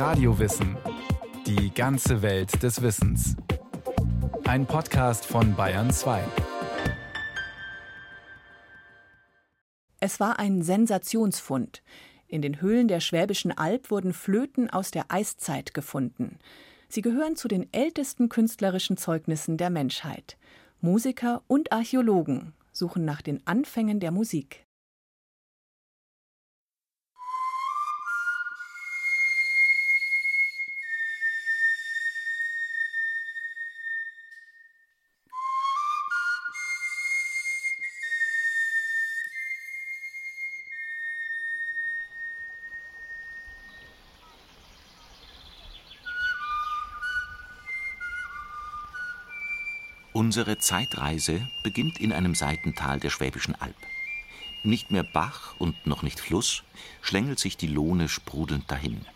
Radiowissen. Die ganze Welt des Wissens. Ein Podcast von Bayern 2. Es war ein Sensationsfund. In den Höhlen der Schwäbischen Alb wurden Flöten aus der Eiszeit gefunden. Sie gehören zu den ältesten künstlerischen Zeugnissen der Menschheit. Musiker und Archäologen suchen nach den Anfängen der Musik. Unsere Zeitreise beginnt in einem Seitental der Schwäbischen Alb. Nicht mehr Bach und noch nicht Fluss schlängelt sich die Lohne sprudelnd dahin.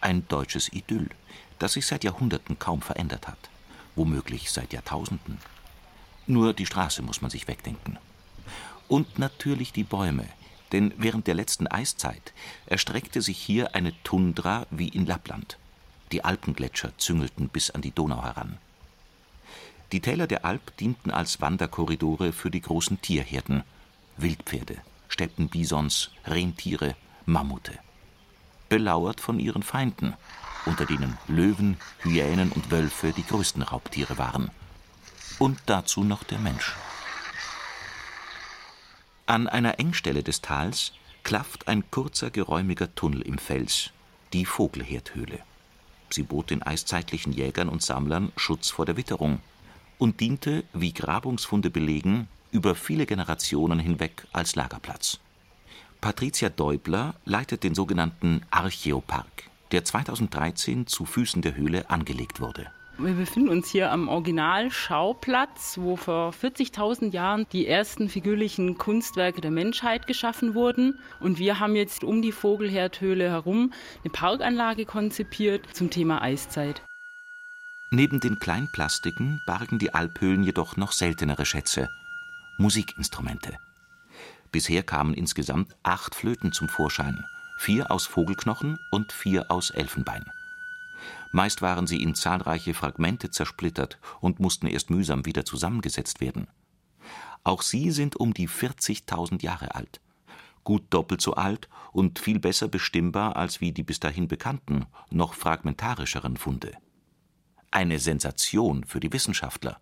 Ein deutsches Idyll, das sich seit Jahrhunderten kaum verändert hat, womöglich seit Jahrtausenden. Nur die Straße muss man sich wegdenken. Und natürlich die Bäume, denn während der letzten Eiszeit erstreckte sich hier eine Tundra wie in Lappland. Die Alpengletscher züngelten bis an die Donau heran. Die Täler der Alp dienten als Wanderkorridore für die großen Tierherden: Wildpferde, Steppenbisons, Rentiere, Mammute. Belauert von ihren Feinden, unter denen Löwen, Hyänen und Wölfe die größten Raubtiere waren. Und dazu noch der Mensch. An einer Engstelle des Tals klafft ein kurzer, geräumiger Tunnel im Fels, die Vogelherdhöhle. Sie bot den eiszeitlichen Jägern und Sammlern Schutz vor der Witterung und diente, wie Grabungsfunde belegen, über viele Generationen hinweg als Lagerplatz. Patricia Deubler leitet den sogenannten Archäopark, der 2013 zu Füßen der Höhle angelegt wurde. Wir befinden uns hier am Originalschauplatz, wo vor 40.000 Jahren die ersten figürlichen Kunstwerke der Menschheit geschaffen wurden. Und wir haben jetzt um die Vogelherdhöhle herum eine Parkanlage konzipiert zum Thema Eiszeit. Neben den Kleinplastiken bargen die Alphöhlen jedoch noch seltenere Schätze: Musikinstrumente. Bisher kamen insgesamt acht Flöten zum Vorschein, vier aus Vogelknochen und vier aus Elfenbein. Meist waren sie in zahlreiche Fragmente zersplittert und mussten erst mühsam wieder zusammengesetzt werden. Auch sie sind um die 40.000 Jahre alt, gut doppelt so alt und viel besser bestimmbar als wie die bis dahin bekannten, noch fragmentarischeren Funde eine Sensation für die Wissenschaftler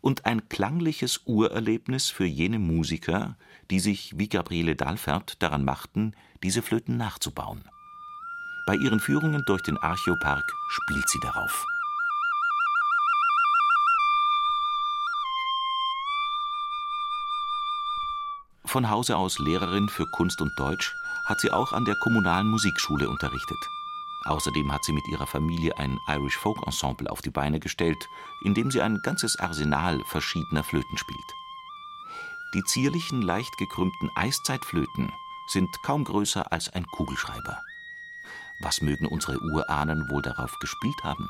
und ein klangliches Urerlebnis für jene Musiker, die sich wie Gabriele Dalfert daran machten, diese Flöten nachzubauen. Bei ihren Führungen durch den Archäopark spielt sie darauf. Von Hause aus Lehrerin für Kunst und Deutsch hat sie auch an der kommunalen Musikschule unterrichtet. Außerdem hat sie mit ihrer Familie ein Irish Folk Ensemble auf die Beine gestellt, in dem sie ein ganzes Arsenal verschiedener Flöten spielt. Die zierlichen, leicht gekrümmten Eiszeitflöten sind kaum größer als ein Kugelschreiber. Was mögen unsere Urahnen wohl darauf gespielt haben?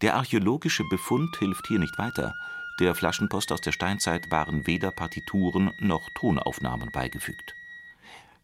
Der archäologische Befund hilft hier nicht weiter. Der Flaschenpost aus der Steinzeit waren weder Partituren noch Tonaufnahmen beigefügt.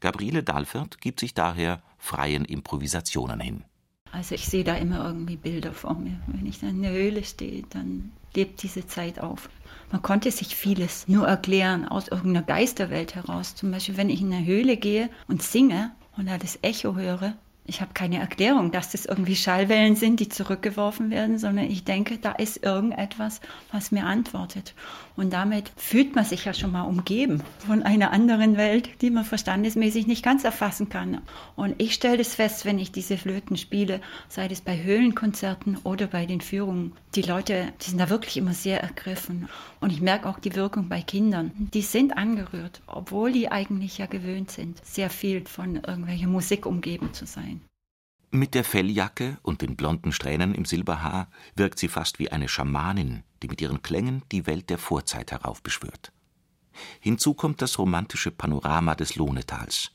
Gabriele Dahlfert gibt sich daher freien Improvisationen hin. Also ich sehe da immer irgendwie Bilder vor mir. Wenn ich dann in der Höhle stehe, dann lebt diese Zeit auf. Man konnte sich vieles nur erklären aus irgendeiner Geisterwelt heraus. Zum Beispiel, wenn ich in eine Höhle gehe und singe und da das Echo höre, ich habe keine Erklärung, dass das irgendwie Schallwellen sind, die zurückgeworfen werden, sondern ich denke, da ist irgendetwas, was mir antwortet. Und damit fühlt man sich ja schon mal umgeben von einer anderen Welt, die man verstandesmäßig nicht ganz erfassen kann. Und ich stelle das fest, wenn ich diese Flöten spiele, sei es bei Höhlenkonzerten oder bei den Führungen. Die Leute, die sind da wirklich immer sehr ergriffen. Und ich merke auch die Wirkung bei Kindern. Die sind angerührt, obwohl die eigentlich ja gewöhnt sind, sehr viel von irgendwelcher Musik umgeben zu sein. Mit der Felljacke und den blonden Strähnen im Silberhaar wirkt sie fast wie eine Schamanin, die mit ihren Klängen die Welt der Vorzeit heraufbeschwört. Hinzu kommt das romantische Panorama des Lohnetals.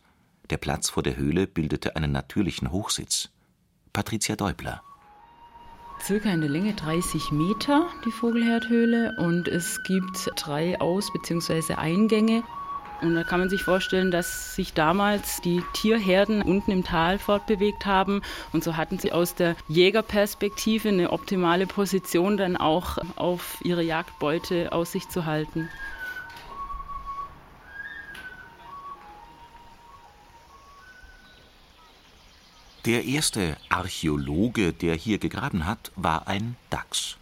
Der Platz vor der Höhle bildete einen natürlichen Hochsitz. Patricia Deubler. Circa in der Länge 30 Meter, die Vogelherdhöhle, und es gibt drei Aus- bzw. Eingänge Und da kann man sich vorstellen, dass sich damals die Tierherden unten im Tal fortbewegt haben. Und so hatten sie aus der Jägerperspektive eine optimale Position, dann auch auf ihre Jagdbeute aus sich zu halten. Der erste Archäologe, der hier gegraben hat, war ein Dachs.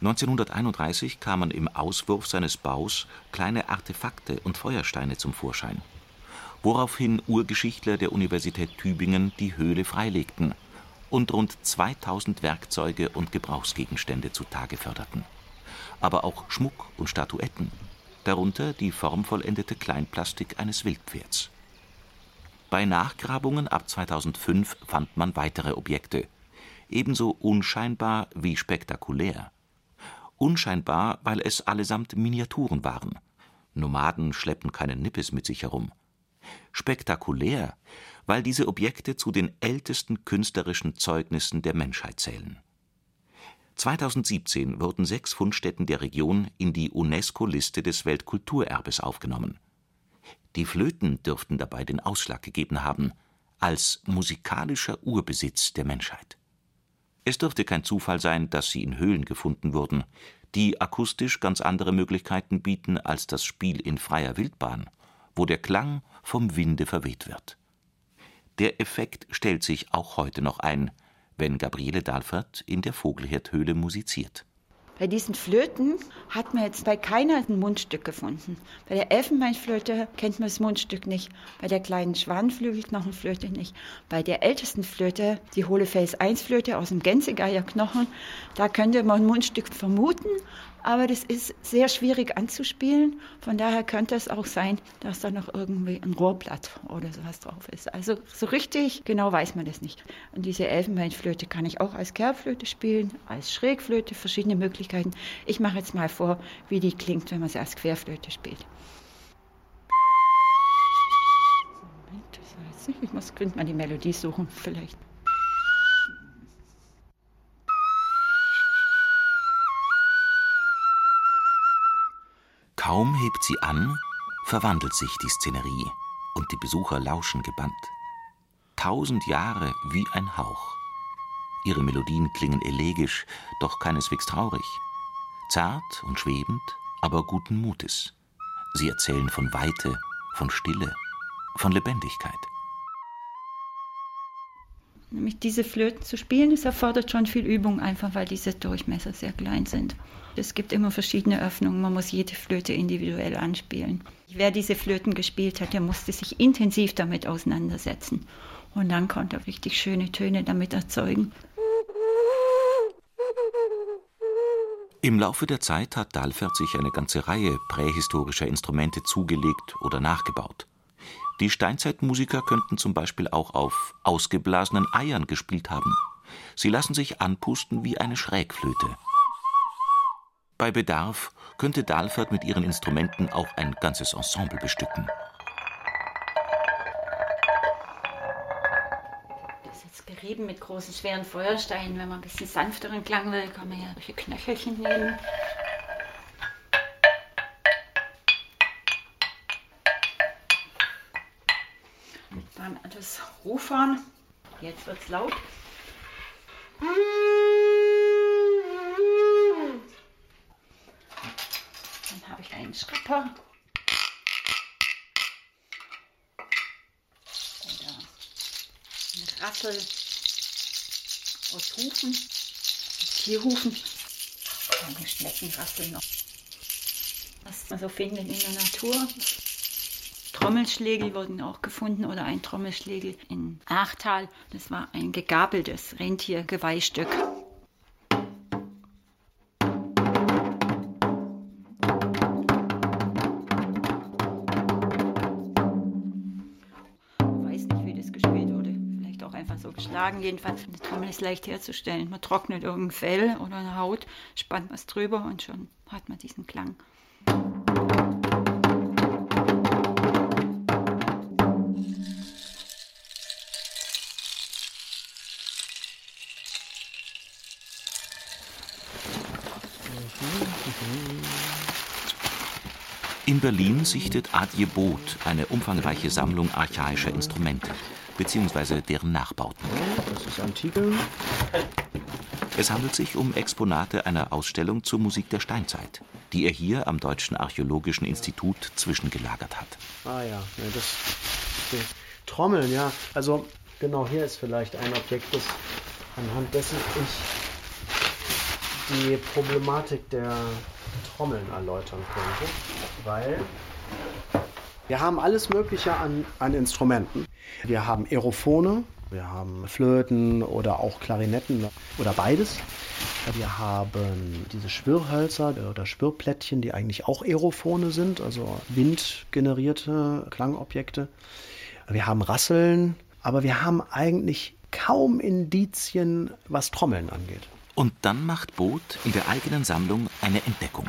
1931 kamen im Auswurf seines Baus kleine Artefakte und Feuersteine zum Vorschein, woraufhin Urgeschichtler der Universität Tübingen die Höhle freilegten und rund 2000 Werkzeuge und Gebrauchsgegenstände zutage förderten. Aber auch Schmuck und Statuetten, darunter die formvollendete Kleinplastik eines Wildpferds. Bei Nachgrabungen ab 2005 fand man weitere Objekte, ebenso unscheinbar wie spektakulär. Unscheinbar, weil es allesamt Miniaturen waren. Nomaden schleppen keinen Nippes mit sich herum. Spektakulär, weil diese Objekte zu den ältesten künstlerischen Zeugnissen der Menschheit zählen. 2017 wurden sechs Fundstätten der Region in die UNESCO-Liste des Weltkulturerbes aufgenommen die Flöten dürften dabei den Ausschlag gegeben haben, als musikalischer Urbesitz der Menschheit. Es dürfte kein Zufall sein, dass sie in Höhlen gefunden wurden, die akustisch ganz andere Möglichkeiten bieten als das Spiel in freier Wildbahn, wo der Klang vom Winde verweht wird. Der Effekt stellt sich auch heute noch ein, wenn Gabriele Dalfert in der Vogelherdhöhle musiziert. Bei diesen Flöten hat man jetzt bei keiner ein Mundstück gefunden. Bei der Elfenbeinflöte kennt man das Mundstück nicht. Bei der kleinen Schwanenflügelknochenflöte nicht. Bei der ältesten Flöte, die Hohlefels 1 Flöte aus dem Gänsegeierknochen, da könnte man ein Mundstück vermuten, aber das ist sehr schwierig anzuspielen. Von daher könnte es auch sein, dass da noch irgendwie ein Rohrblatt oder sowas drauf ist. Also so richtig genau weiß man das nicht. Und diese Elfenbeinflöte kann ich auch als Kerbflöte spielen, als Schrägflöte, verschiedene Möglichkeiten. Ich mache jetzt mal vor, wie die klingt, wenn man sie als Querflöte spielt. Ich muss mal die Melodie suchen, vielleicht. Kaum hebt sie an, verwandelt sich die Szenerie und die Besucher lauschen gebannt. Tausend Jahre wie ein Hauch. Ihre Melodien klingen elegisch, doch keineswegs traurig. Zart und schwebend, aber guten Mutes. Sie erzählen von Weite, von Stille, von Lebendigkeit. Nämlich diese Flöten zu spielen, das erfordert schon viel Übung, einfach weil diese Durchmesser sehr klein sind. Es gibt immer verschiedene Öffnungen, man muss jede Flöte individuell anspielen. Wer diese Flöten gespielt hat, der musste sich intensiv damit auseinandersetzen. Und dann konnte er richtig schöne Töne damit erzeugen. Im Laufe der Zeit hat Dalfert sich eine ganze Reihe prähistorischer Instrumente zugelegt oder nachgebaut. Die Steinzeitmusiker könnten zum Beispiel auch auf ausgeblasenen Eiern gespielt haben. Sie lassen sich anpusten wie eine Schrägflöte. Bei Bedarf könnte Dalfert mit ihren Instrumenten auch ein ganzes Ensemble bestücken. Das ist jetzt gerieben mit großen, schweren Feuersteinen. Wenn man ein bisschen sanfteren Klang will, kann man ja solche Knöchelchen nehmen. Dann das Rufhorn. Jetzt wird es laut. einen Schrapper. Oder eine Rassel aus Hufen, Tierhufen. Eine Schneckenrassel noch. Was man so findet in der Natur. Trommelschlägel wurden auch gefunden oder ein Trommelschlägel in Achtal. Das war ein gegabeltes Rentiergeweihstück. geschlagen. Jedenfalls, eine Trommel ist leicht herzustellen. Man trocknet irgendein Fell oder eine Haut, spannt was drüber und schon hat man diesen Klang. In Berlin sichtet Adje Both eine umfangreiche Sammlung archaischer Instrumente bzw. deren Nachbauten. Das ist Antike. Es handelt sich um Exponate einer Ausstellung zur Musik der Steinzeit, die er hier am Deutschen Archäologischen Institut zwischengelagert hat. Ah ja, ja das, das Trommeln, ja. Also genau hier ist vielleicht ein Objekt, das anhand dessen ich die Problematik der Trommeln erläutern könnte, weil wir haben alles Mögliche an, an Instrumenten. Wir haben Aerophone, wir haben Flöten oder auch Klarinetten oder beides. Wir haben diese Schwirrhölzer oder Schwirrplättchen, die eigentlich auch Aerophone sind, also windgenerierte Klangobjekte. Wir haben Rasseln, aber wir haben eigentlich kaum Indizien, was Trommeln angeht. Und dann macht Boot in der eigenen Sammlung eine Entdeckung.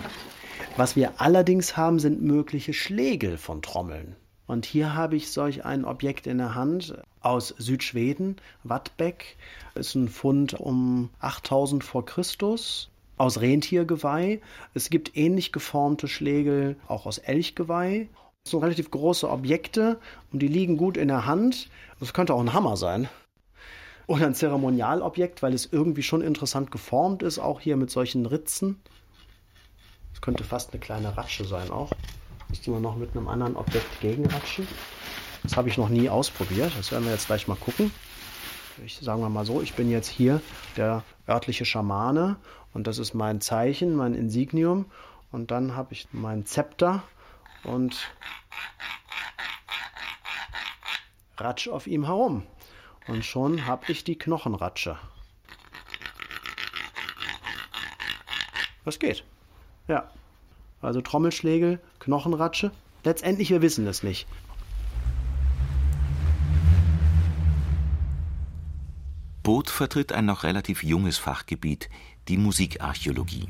Was wir allerdings haben, sind mögliche Schlägel von Trommeln. Und hier habe ich solch ein Objekt in der Hand aus Südschweden. Wattbeck ist ein Fund um 8000 vor Christus aus Rentiergeweih. Es gibt ähnlich geformte Schlägel auch aus Elchgeweih. Das sind relativ große Objekte und die liegen gut in der Hand. Das könnte auch ein Hammer sein. Oder ein Zeremonialobjekt, weil es irgendwie schon interessant geformt ist, auch hier mit solchen Ritzen. Das könnte fast eine kleine Ratsche sein auch. Müsste man noch mit einem anderen Objekt gegenratschen. Das habe ich noch nie ausprobiert. Das werden wir jetzt gleich mal gucken. Ich sagen wir mal so, ich bin jetzt hier der örtliche Schamane und das ist mein Zeichen, mein Insignium. Und dann habe ich mein Zepter und ratsch auf ihm herum. Und schon habe ich die Knochenratsche. Das geht. Ja. Also Trommelschlägel, Knochenratsche. Letztendlich, wir wissen es nicht. Both vertritt ein noch relativ junges Fachgebiet, die Musikarchäologie.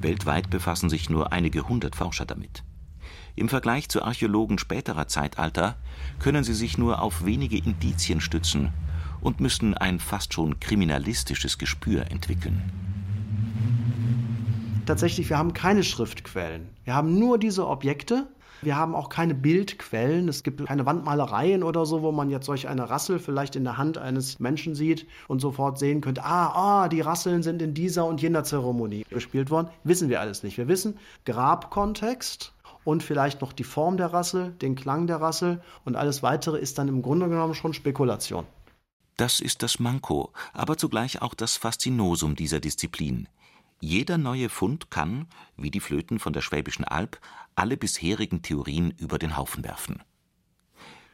Weltweit befassen sich nur einige hundert Forscher damit. Im Vergleich zu Archäologen späterer Zeitalter können sie sich nur auf wenige Indizien stützen und müssen ein fast schon kriminalistisches Gespür entwickeln. Tatsächlich, wir haben keine Schriftquellen. Wir haben nur diese Objekte. Wir haben auch keine Bildquellen. Es gibt keine Wandmalereien oder so, wo man jetzt solch eine Rassel vielleicht in der Hand eines Menschen sieht und sofort sehen könnte, ah, ah, die Rasseln sind in dieser und jener Zeremonie gespielt worden. Wissen wir alles nicht. Wir wissen Grabkontext, und vielleicht noch die Form der Rassel, den Klang der Rassel und alles weitere ist dann im Grunde genommen schon Spekulation. Das ist das Manko, aber zugleich auch das Faszinosum dieser Disziplin. Jeder neue Fund kann, wie die Flöten von der Schwäbischen Alb, alle bisherigen Theorien über den Haufen werfen.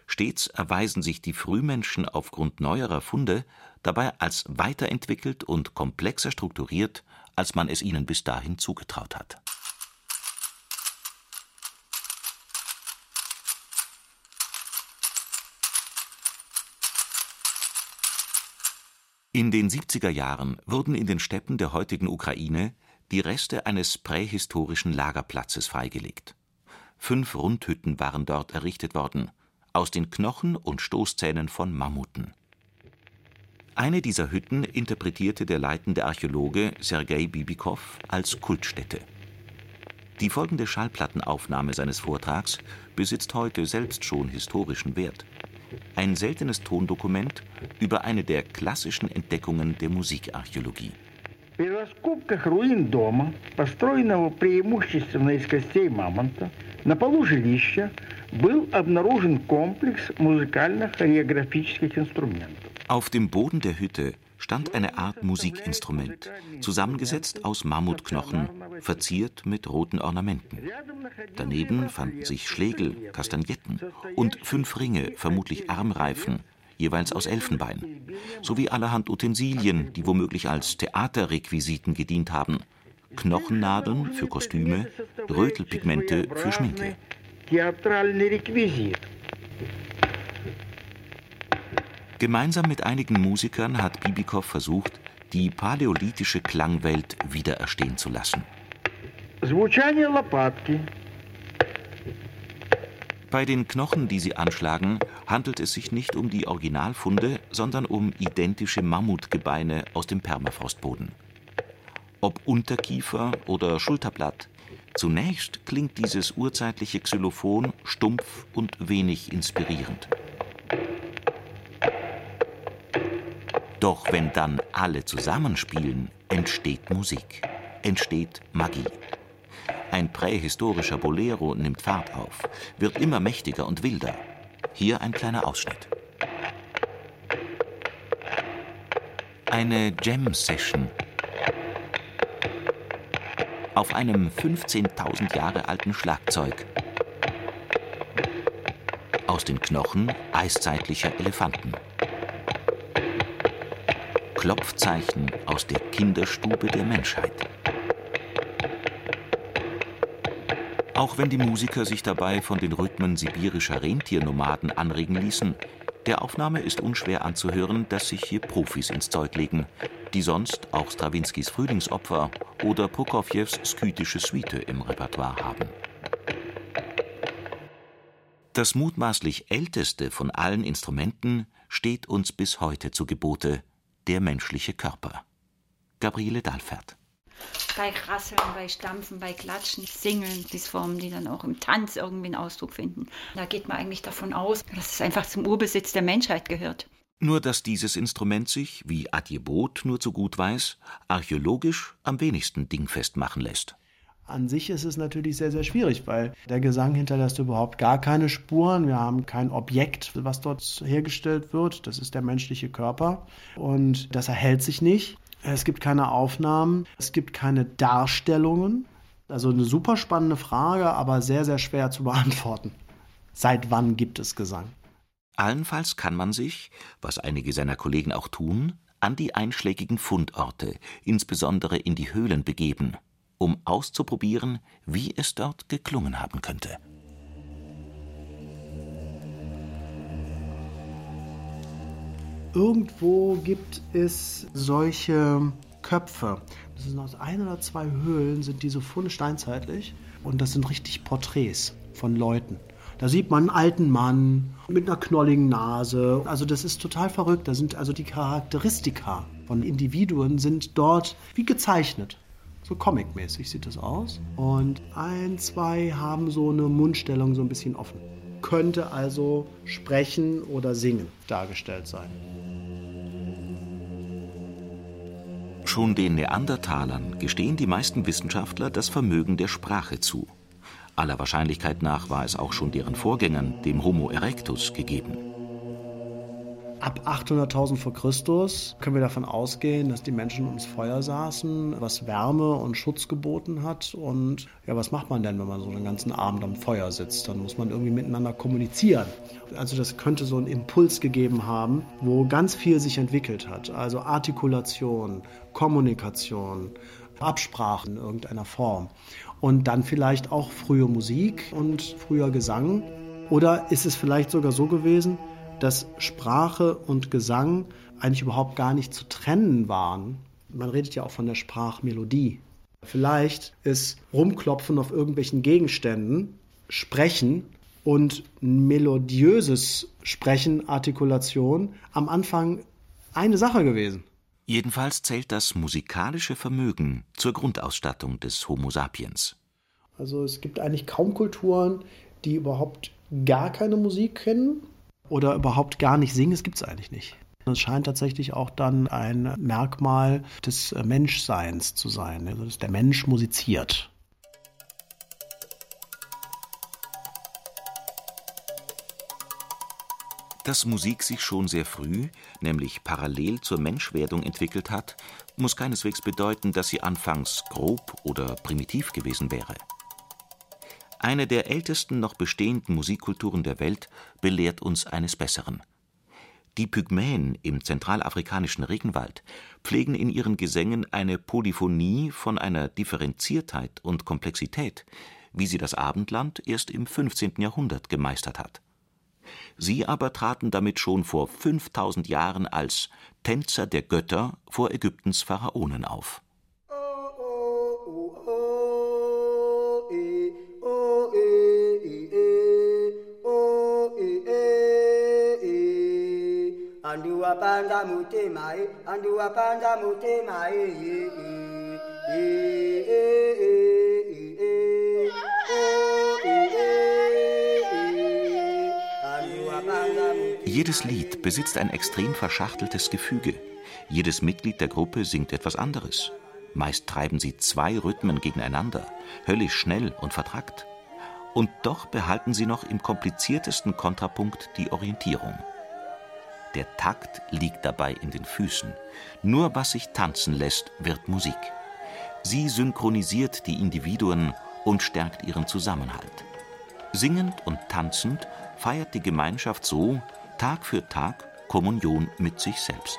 Stets erweisen sich die Frühmenschen aufgrund neuerer Funde dabei als weiterentwickelt und komplexer strukturiert, als man es ihnen bis dahin zugetraut hat. In den 70er Jahren wurden in den Steppen der heutigen Ukraine die Reste eines prähistorischen Lagerplatzes freigelegt. Fünf Rundhütten waren dort errichtet worden, aus den Knochen und Stoßzähnen von Mammuten. Eine dieser Hütten interpretierte der leitende Archäologe Sergei Bibikow als Kultstätte. Die folgende Schallplattenaufnahme seines Vortrags besitzt heute selbst schon historischen Wert ein seltenes Tondokument über eine der klassischen Entdeckungen der Musikarchäologie. При раскопках руин дома, построенного преимущественно из костей мамонта, на полу жилища был обнаружен комплекс музыкально-хореографических инструментов. Auf dem Boden der Hütte stand eine Art Musikinstrument, zusammengesetzt aus Mammutknochen, verziert mit roten Ornamenten. Daneben fanden sich Schlegel, Kastagnetten und fünf Ringe, vermutlich Armreifen, jeweils aus Elfenbein, sowie allerhand Utensilien, die womöglich als Theaterrequisiten gedient haben. Knochennadeln für Kostüme, Rötelpigmente für Schminke. Gemeinsam mit einigen Musikern hat Bibikow versucht, die paläolithische Klangwelt wiedererstehen zu lassen. Bei den Knochen, die sie anschlagen, handelt es sich nicht um die Originalfunde, sondern um identische Mammutgebeine aus dem Permafrostboden. Ob Unterkiefer oder Schulterblatt, zunächst klingt dieses urzeitliche Xylophon stumpf und wenig inspirierend. Doch wenn dann alle zusammenspielen, entsteht Musik, entsteht Magie. Ein prähistorischer Bolero nimmt Fahrt auf, wird immer mächtiger und wilder. Hier ein kleiner Ausschnitt. Eine Jam-Session auf einem 15.000 Jahre alten Schlagzeug. Aus den Knochen eiszeitlicher Elefanten. Klopfzeichen aus der Kinderstube der Menschheit. Auch wenn die Musiker sich dabei von den Rhythmen sibirischer Rentiernomaden anregen ließen, der Aufnahme ist unschwer anzuhören, dass sich hier Profis ins Zeug legen, die sonst auch Strawinskys Frühlingsopfer oder Prokofjews Skytische Suite im Repertoire haben. Das mutmaßlich älteste von allen Instrumenten steht uns bis heute zu Gebote, der menschliche Körper. Gabriele Dahlfert. Bei Rasseln, bei Stampfen, bei Klatschen, Singeln, diese Formen, die dann auch im Tanz irgendwie einen Ausdruck finden. Da geht man eigentlich davon aus, dass es einfach zum Urbesitz der Menschheit gehört. Nur dass dieses Instrument sich, wie Adjebot nur zu gut weiß, archäologisch am wenigsten dingfest machen lässt. An sich ist es natürlich sehr, sehr schwierig, weil der Gesang hinterlässt überhaupt gar keine Spuren. Wir haben kein Objekt, was dort hergestellt wird. Das ist der menschliche Körper. Und das erhält sich nicht. Es gibt keine Aufnahmen. Es gibt keine Darstellungen. Also eine super spannende Frage, aber sehr, sehr schwer zu beantworten. Seit wann gibt es Gesang? Allenfalls kann man sich, was einige seiner Kollegen auch tun, an die einschlägigen Fundorte, insbesondere in die Höhlen begeben um auszuprobieren, wie es dort geklungen haben könnte. Irgendwo gibt es solche Köpfe. Das sind aus ein oder zwei Höhlen, sind diese Funde steinzeitlich. Und das sind richtig Porträts von Leuten. Da sieht man einen alten Mann mit einer knolligen Nase. Also das ist total verrückt. Da sind also die Charakteristika von Individuen sind dort wie gezeichnet. So comic-mäßig sieht das aus. Und ein, zwei haben so eine Mundstellung so ein bisschen offen. Könnte also sprechen oder singen dargestellt sein. Schon den Neandertalern gestehen die meisten Wissenschaftler das Vermögen der Sprache zu. Aller Wahrscheinlichkeit nach war es auch schon deren Vorgängern, dem Homo erectus, gegeben. Ab 800.000 vor Christus können wir davon ausgehen, dass die Menschen ums Feuer saßen, was Wärme und Schutz geboten hat. Und ja, was macht man denn, wenn man so den ganzen Abend am Feuer sitzt? Dann muss man irgendwie miteinander kommunizieren. Also das könnte so einen Impuls gegeben haben, wo ganz viel sich entwickelt hat. Also Artikulation, Kommunikation, Absprachen in irgendeiner Form. Und dann vielleicht auch frühe Musik und früher Gesang. Oder ist es vielleicht sogar so gewesen, dass Sprache und Gesang eigentlich überhaupt gar nicht zu trennen waren. Man redet ja auch von der Sprachmelodie. Vielleicht ist Rumklopfen auf irgendwelchen Gegenständen, Sprechen und melodiöses Sprechen, Artikulation am Anfang eine Sache gewesen. Jedenfalls zählt das musikalische Vermögen zur Grundausstattung des Homo sapiens. Also es gibt eigentlich kaum Kulturen, die überhaupt gar keine Musik kennen oder überhaupt gar nicht singen, das gibt es eigentlich nicht. Es scheint tatsächlich auch dann ein Merkmal des Menschseins zu sein, also dass der Mensch musiziert. Dass Musik sich schon sehr früh, nämlich parallel zur Menschwerdung entwickelt hat, muss keineswegs bedeuten, dass sie anfangs grob oder primitiv gewesen wäre. Eine der ältesten noch bestehenden Musikkulturen der Welt belehrt uns eines Besseren. Die Pygmäen im zentralafrikanischen Regenwald pflegen in ihren Gesängen eine Polyphonie von einer Differenziertheit und Komplexität, wie sie das Abendland erst im 15. Jahrhundert gemeistert hat. Sie aber traten damit schon vor 5000 Jahren als Tänzer der Götter vor Ägyptens Pharaonen auf andu apanda mutema e andu apanda mutema e Jedes Lied besitzt ein extrem verschachteltes Gefüge. Jedes Mitglied der Gruppe singt etwas anderes. Meist treiben sie zwei Rhythmen gegeneinander, höllisch schnell und vertrackt. Und doch behalten sie noch im kompliziertesten Kontrapunkt die Orientierung. Der Takt liegt dabei in den Füßen. Nur was sich tanzen lässt, wird Musik. Sie synchronisiert die Individuen und stärkt ihren Zusammenhalt. Singend und tanzend feiert die Gemeinschaft so Tag für Tag Kommunion mit sich selbst.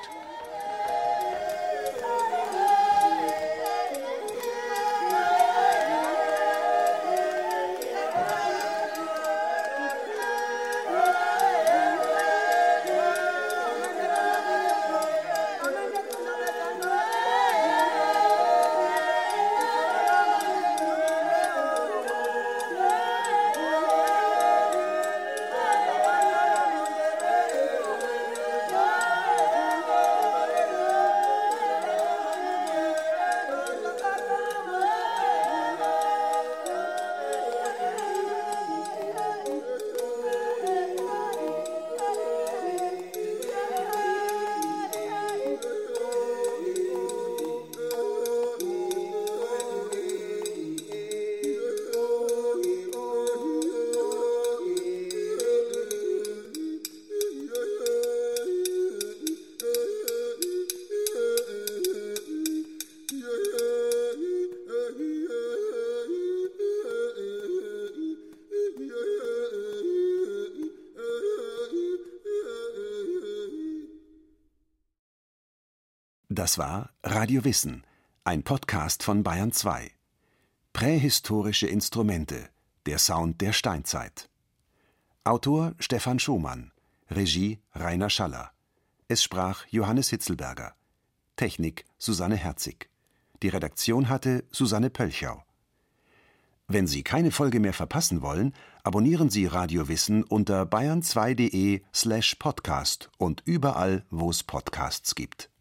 Das war Radio Wissen, ein Podcast von Bayern 2. Prähistorische Instrumente, der Sound der Steinzeit. Autor Stefan Schumann, Regie Rainer Schaller. Es sprach Johannes Hitzelberger. Technik Susanne Herzig. Die Redaktion hatte Susanne Pölchau. Wenn Sie keine Folge mehr verpassen wollen, abonnieren Sie Radio Wissen unter bayern2.de slash podcast und überall, wo es Podcasts gibt.